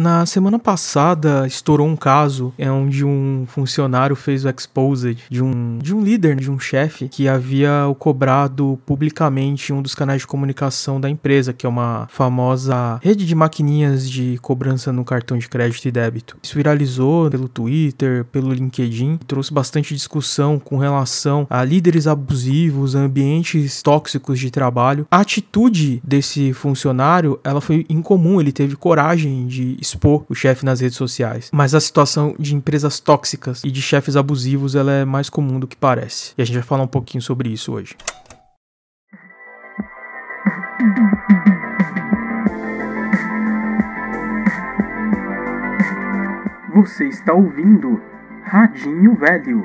Na semana passada estourou um caso é onde um funcionário fez o exposed de um, de um líder, de um chefe, que havia cobrado publicamente um dos canais de comunicação da empresa, que é uma famosa rede de maquininhas de cobrança no cartão de crédito e débito. Isso viralizou pelo Twitter, pelo LinkedIn, trouxe bastante discussão com relação a líderes abusivos, ambientes tóxicos de trabalho. A atitude desse funcionário, ela foi incomum, ele teve coragem de expor o chefe nas redes sociais. Mas a situação de empresas tóxicas e de chefes abusivos, ela é mais comum do que parece. E a gente vai falar um pouquinho sobre isso hoje. Você está ouvindo Radinho Velho.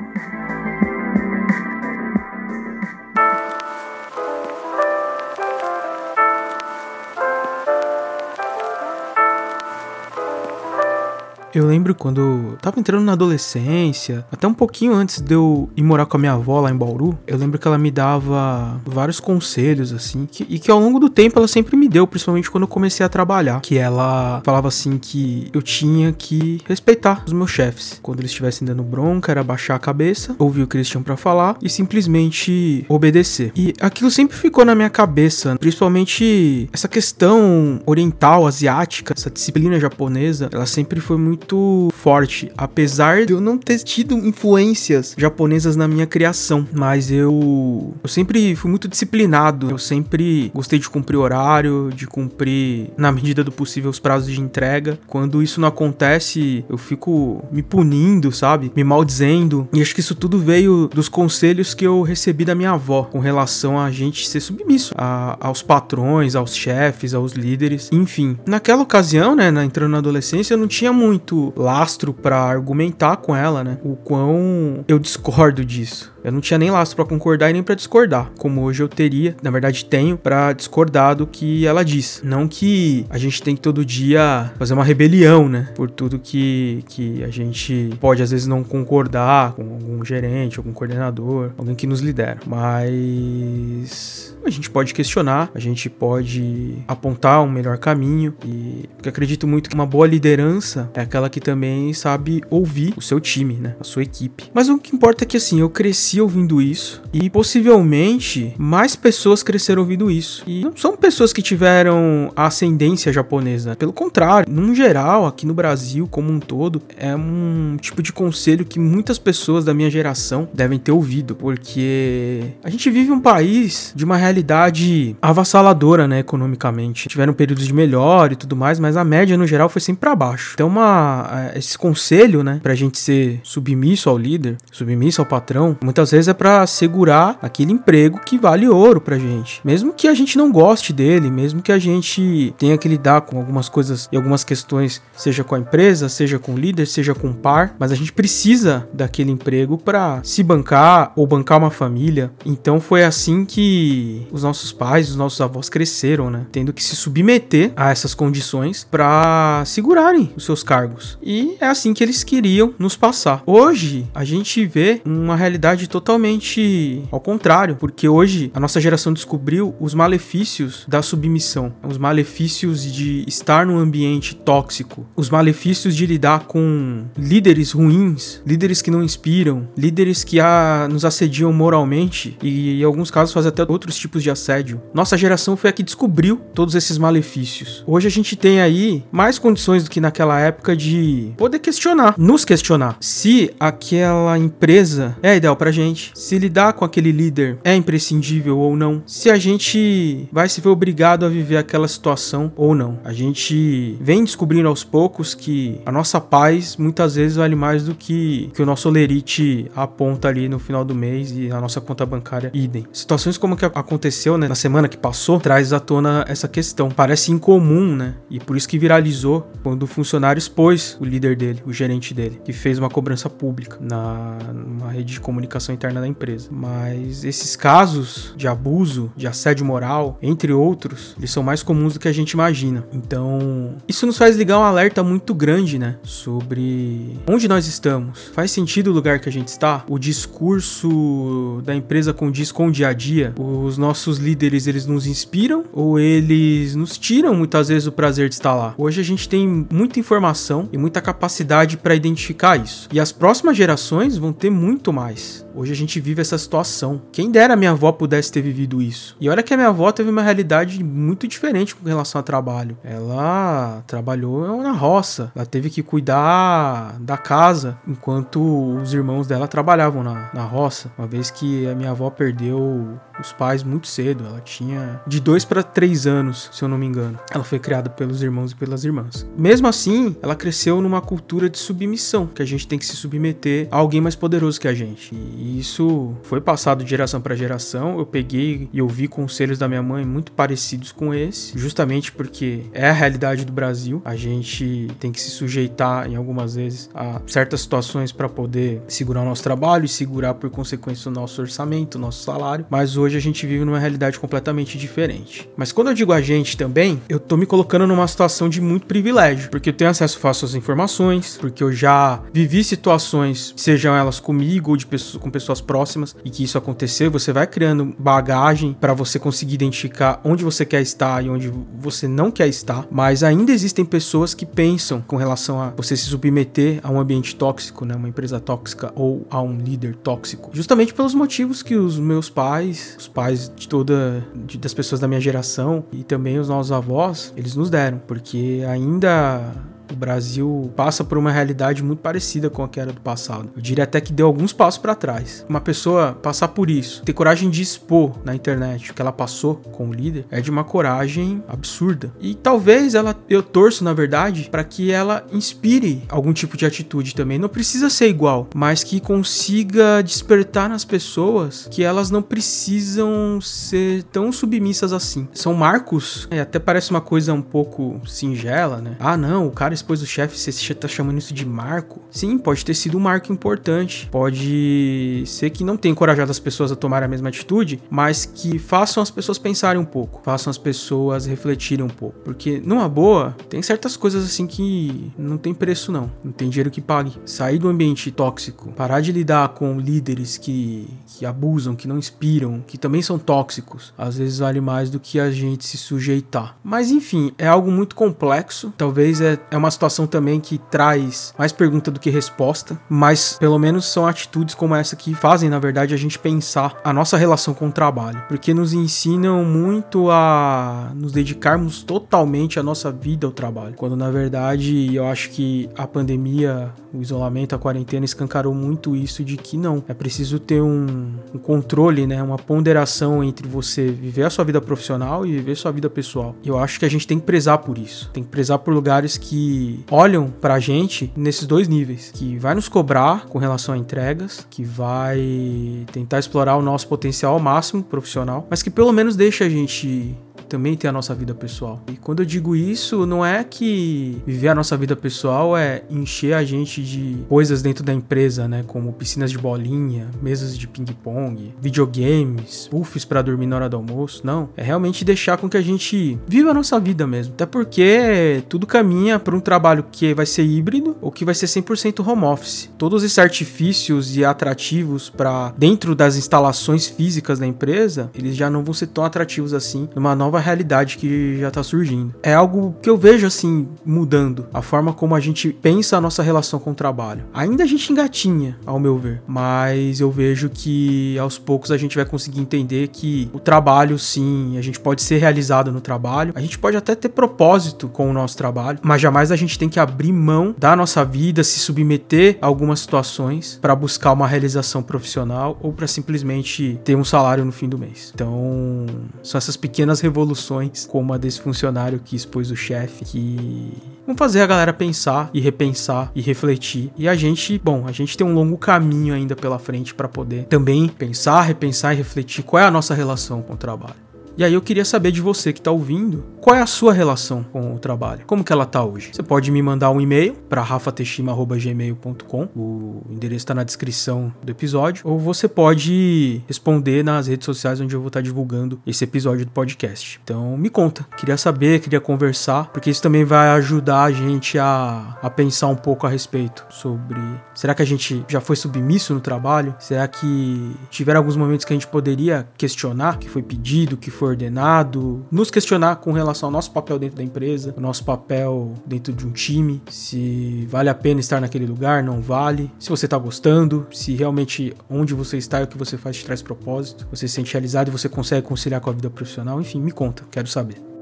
Eu lembro quando eu tava entrando na adolescência, até um pouquinho antes de eu ir morar com a minha avó lá em Bauru, eu lembro que ela me dava vários conselhos, assim, que, e que ao longo do tempo ela sempre me deu, principalmente quando eu comecei a trabalhar. Que ela falava assim que eu tinha que respeitar os meus chefes. Quando eles estivessem dando bronca, era baixar a cabeça, ouvir o que eles tinham pra falar e simplesmente obedecer. E aquilo sempre ficou na minha cabeça, principalmente essa questão oriental, asiática, essa disciplina japonesa, ela sempre foi muito muito forte, apesar de eu não ter tido influências japonesas na minha criação, mas eu eu sempre fui muito disciplinado, eu sempre gostei de cumprir horário, de cumprir na medida do possível os prazos de entrega. Quando isso não acontece, eu fico me punindo, sabe? Me maldizendo. E acho que isso tudo veio dos conselhos que eu recebi da minha avó com relação a gente ser submisso a, aos patrões, aos chefes, aos líderes, enfim. Naquela ocasião, né, entrando na adolescência, eu não tinha muito lastro para argumentar com ela, né? O quão eu discordo disso. Eu não tinha nem lastro para concordar e nem para discordar, como hoje eu teria, na verdade tenho, para discordar do que ela diz. Não que a gente tem que todo dia fazer uma rebelião, né? Por tudo que, que a gente pode às vezes não concordar com algum gerente, algum coordenador, alguém que nos lidera. Mas a gente pode questionar, a gente pode apontar um melhor caminho e porque acredito muito que uma boa liderança é aquela que também sabe ouvir o seu time, né, a sua equipe. Mas o que importa é que assim, eu cresci ouvindo isso e possivelmente mais pessoas cresceram ouvindo isso. E não são pessoas que tiveram ascendência japonesa, pelo contrário, num geral, aqui no Brasil como um todo, é um tipo de conselho que muitas pessoas da minha geração devem ter ouvido, porque a gente vive um país de uma realidade realidade avassaladora, né, economicamente. Tiveram períodos de melhor e tudo mais, mas a média no geral foi sempre para baixo. Então, uma, é, esse conselho, né, pra gente ser submisso ao líder, submisso ao patrão, muitas vezes é para segurar aquele emprego que vale ouro pra gente. Mesmo que a gente não goste dele, mesmo que a gente tenha que lidar com algumas coisas e algumas questões, seja com a empresa, seja com o líder, seja com o par, mas a gente precisa daquele emprego para se bancar ou bancar uma família. Então foi assim que os nossos pais, os nossos avós cresceram, né? Tendo que se submeter a essas condições para segurarem os seus cargos. E é assim que eles queriam nos passar. Hoje, a gente vê uma realidade totalmente ao contrário, porque hoje a nossa geração descobriu os malefícios da submissão, os malefícios de estar num ambiente tóxico, os malefícios de lidar com líderes ruins, líderes que não inspiram, líderes que a, nos assediam moralmente e em alguns casos fazem até outros tipos tipos de assédio. Nossa geração foi a que descobriu todos esses malefícios. Hoje a gente tem aí mais condições do que naquela época de poder questionar, nos questionar se aquela empresa é ideal pra gente, se lidar com aquele líder é imprescindível ou não, se a gente vai se ver obrigado a viver aquela situação ou não. A gente vem descobrindo aos poucos que a nossa paz muitas vezes vale mais do que, que o nosso lerite aponta ali no final do mês e a nossa conta bancária idem. Situações como que aconteceu né, na semana que passou, traz à tona essa questão. Parece incomum, né? E por isso que viralizou quando o funcionário expôs o líder dele, o gerente dele, que fez uma cobrança pública na numa rede de comunicação interna da empresa. Mas esses casos de abuso, de assédio moral, entre outros, eles são mais comuns do que a gente imagina. Então, isso nos faz ligar um alerta muito grande, né, sobre onde nós estamos. Faz sentido o lugar que a gente está? O discurso da empresa condiz com o dia a dia? Os nossos líderes, eles nos inspiram ou eles nos tiram muitas vezes o prazer de estar lá? Hoje a gente tem muita informação e muita capacidade para identificar isso. E as próximas gerações vão ter muito mais. Hoje a gente vive essa situação. Quem dera minha avó pudesse ter vivido isso. E olha que a minha avó teve uma realidade muito diferente com relação ao trabalho. Ela trabalhou na roça, ela teve que cuidar da casa enquanto os irmãos dela trabalhavam na, na roça. Uma vez que a minha avó perdeu os pais muito cedo, ela tinha de dois para três anos, se eu não me engano. Ela foi criada pelos irmãos e pelas irmãs. Mesmo assim, ela cresceu numa cultura de submissão, que a gente tem que se submeter a alguém mais poderoso que a gente. E isso foi passado de geração para geração. Eu peguei e ouvi conselhos da minha mãe muito parecidos com esse, justamente porque é a realidade do Brasil. A gente tem que se sujeitar em algumas vezes a certas situações para poder segurar o nosso trabalho e segurar por consequência o nosso orçamento, o nosso salário. Mas hoje a gente vive numa realidade completamente diferente. Mas quando eu digo a gente também, eu tô me colocando numa situação de muito privilégio, porque eu tenho acesso fácil às informações, porque eu já vivi situações, sejam elas comigo ou de pessoas com pessoas próximas e que isso aconteceu, você vai criando bagagem para você conseguir identificar onde você quer estar e onde você não quer estar, mas ainda existem pessoas que pensam com relação a você se submeter a um ambiente tóxico, né, uma empresa tóxica ou a um líder tóxico, justamente pelos motivos que os meus pais, os pais de toda de, das pessoas da minha geração e também os nossos avós, eles nos deram, porque ainda o Brasil passa por uma realidade muito parecida com a que era do passado. Eu diria até que deu alguns passos para trás. Uma pessoa passar por isso, ter coragem de expor na internet o que ela passou com o líder, é de uma coragem absurda. E talvez ela, eu torço na verdade, para que ela inspire algum tipo de atitude também. Não precisa ser igual, mas que consiga despertar nas pessoas que elas não precisam ser tão submissas assim. São marcos, é, até parece uma coisa um pouco singela, né? Ah, não, o cara expôs o chefe, você tá chamando isso de marco? Sim, pode ter sido um marco importante. Pode ser que não tenha encorajado as pessoas a tomar a mesma atitude, mas que façam as pessoas pensarem um pouco, façam as pessoas refletirem um pouco. Porque, numa boa, tem certas coisas assim que não tem preço, não. Não tem dinheiro que pague. Sair do ambiente tóxico, parar de lidar com líderes que, que abusam, que não inspiram, que também são tóxicos, às vezes vale mais do que a gente se sujeitar. Mas enfim, é algo muito complexo. Talvez é, é uma uma situação também que traz mais pergunta do que resposta, mas pelo menos são atitudes como essa que fazem, na verdade, a gente pensar a nossa relação com o trabalho, porque nos ensinam muito a nos dedicarmos totalmente à nossa vida ao trabalho, quando na verdade eu acho que a pandemia, o isolamento, a quarentena escancarou muito isso de que não, é preciso ter um, um controle, né, uma ponderação entre você viver a sua vida profissional e viver a sua vida pessoal. Eu acho que a gente tem que prezar por isso, tem que prezar por lugares que olham pra gente nesses dois níveis, que vai nos cobrar com relação a entregas, que vai tentar explorar o nosso potencial ao máximo profissional, mas que pelo menos deixa a gente também ter a nossa vida pessoal. E quando eu digo isso, não é que viver a nossa vida pessoal é encher a gente de coisas dentro da empresa, né? Como piscinas de bolinha, mesas de ping-pong, videogames, puffs para dormir na hora do almoço. Não. É realmente deixar com que a gente viva a nossa vida mesmo. Até porque tudo caminha para um trabalho que vai ser híbrido ou que vai ser 100% home office. Todos esses artifícios e atrativos para dentro das instalações físicas da empresa, eles já não vão ser tão atrativos assim numa nova nova realidade que já tá surgindo. É algo que eu vejo assim mudando a forma como a gente pensa a nossa relação com o trabalho. Ainda a gente engatinha, ao meu ver, mas eu vejo que aos poucos a gente vai conseguir entender que o trabalho, sim, a gente pode ser realizado no trabalho, a gente pode até ter propósito com o nosso trabalho, mas jamais a gente tem que abrir mão da nossa vida, se submeter a algumas situações para buscar uma realização profissional ou para simplesmente ter um salário no fim do mês. Então, são essas pequenas revoluções soluções, como a desse funcionário que expôs o chefe, que vão fazer a galera pensar e repensar e refletir. E a gente, bom, a gente tem um longo caminho ainda pela frente para poder também pensar, repensar e refletir qual é a nossa relação com o trabalho. E aí eu queria saber de você que está ouvindo, qual é a sua relação com o trabalho? Como que ela tá hoje? Você pode me mandar um e-mail para rafateshima@gmail.com. O endereço está na descrição do episódio, ou você pode responder nas redes sociais onde eu vou estar tá divulgando esse episódio do podcast. Então me conta, queria saber, queria conversar, porque isso também vai ajudar a gente a, a pensar um pouco a respeito sobre será que a gente já foi submisso no trabalho? Será que tiveram alguns momentos que a gente poderia questionar que foi pedido, que foi ordenado, nos questionar com relação ao nosso papel dentro da empresa, o nosso papel dentro de um time, se vale a pena estar naquele lugar, não vale, se você está gostando, se realmente onde você está e o que você faz te traz propósito, você se sente realizado e você consegue conciliar com a vida profissional, enfim, me conta, quero saber.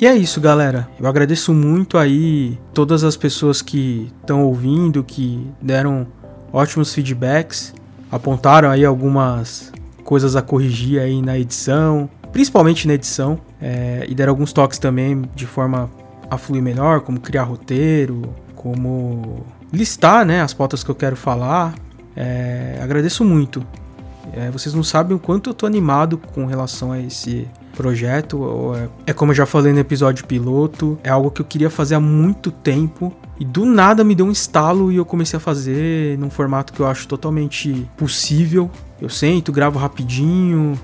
E é isso, galera. Eu agradeço muito aí todas as pessoas que estão ouvindo, que deram ótimos feedbacks, apontaram aí algumas coisas a corrigir aí na edição, principalmente na edição, é, e deram alguns toques também de forma a fluir melhor, como criar roteiro, como listar né, as pautas que eu quero falar. É, agradeço muito. É, vocês não sabem o quanto eu tô animado com relação a esse projeto. É, é como eu já falei no episódio piloto, é algo que eu queria fazer há muito tempo. E do nada me deu um estalo e eu comecei a fazer num formato que eu acho totalmente possível. Eu sento, gravo rapidinho,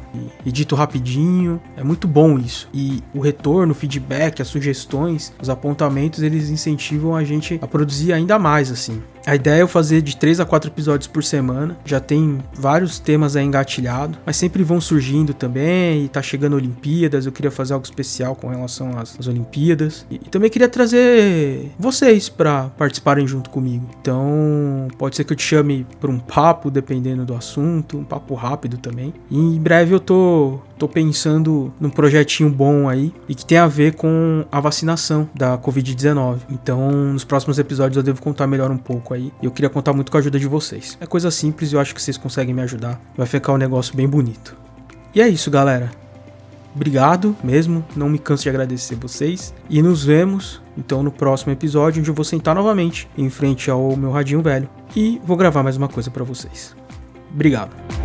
edito rapidinho. É muito bom isso. E o retorno, o feedback, as sugestões, os apontamentos, eles incentivam a gente a produzir ainda mais assim. A ideia é eu fazer de 3 a 4 episódios por semana. Já tem vários temas aí engatilhados, mas sempre vão surgindo também. E tá chegando Olimpíadas, eu queria fazer algo especial com relação às, às Olimpíadas. E, e, também queria trazer vocês para participarem junto comigo. Então, pode ser que eu te chame para um papo, dependendo do assunto, um papo rápido também. E em breve eu tô tô pensando num projetinho bom aí e que tem a ver com a vacinação da Covid-19. Então, nos próximos episódios eu devo contar melhor um pouco aí. E eu queria contar muito com a ajuda de vocês. É coisa simples e eu acho que vocês conseguem me ajudar. Vai ficar um negócio bem bonito. E é isso, galera. Obrigado mesmo, não me canso de agradecer vocês. E nos vemos então no próximo episódio, onde eu vou sentar novamente em frente ao meu radinho velho e vou gravar mais uma coisa para vocês. Obrigado.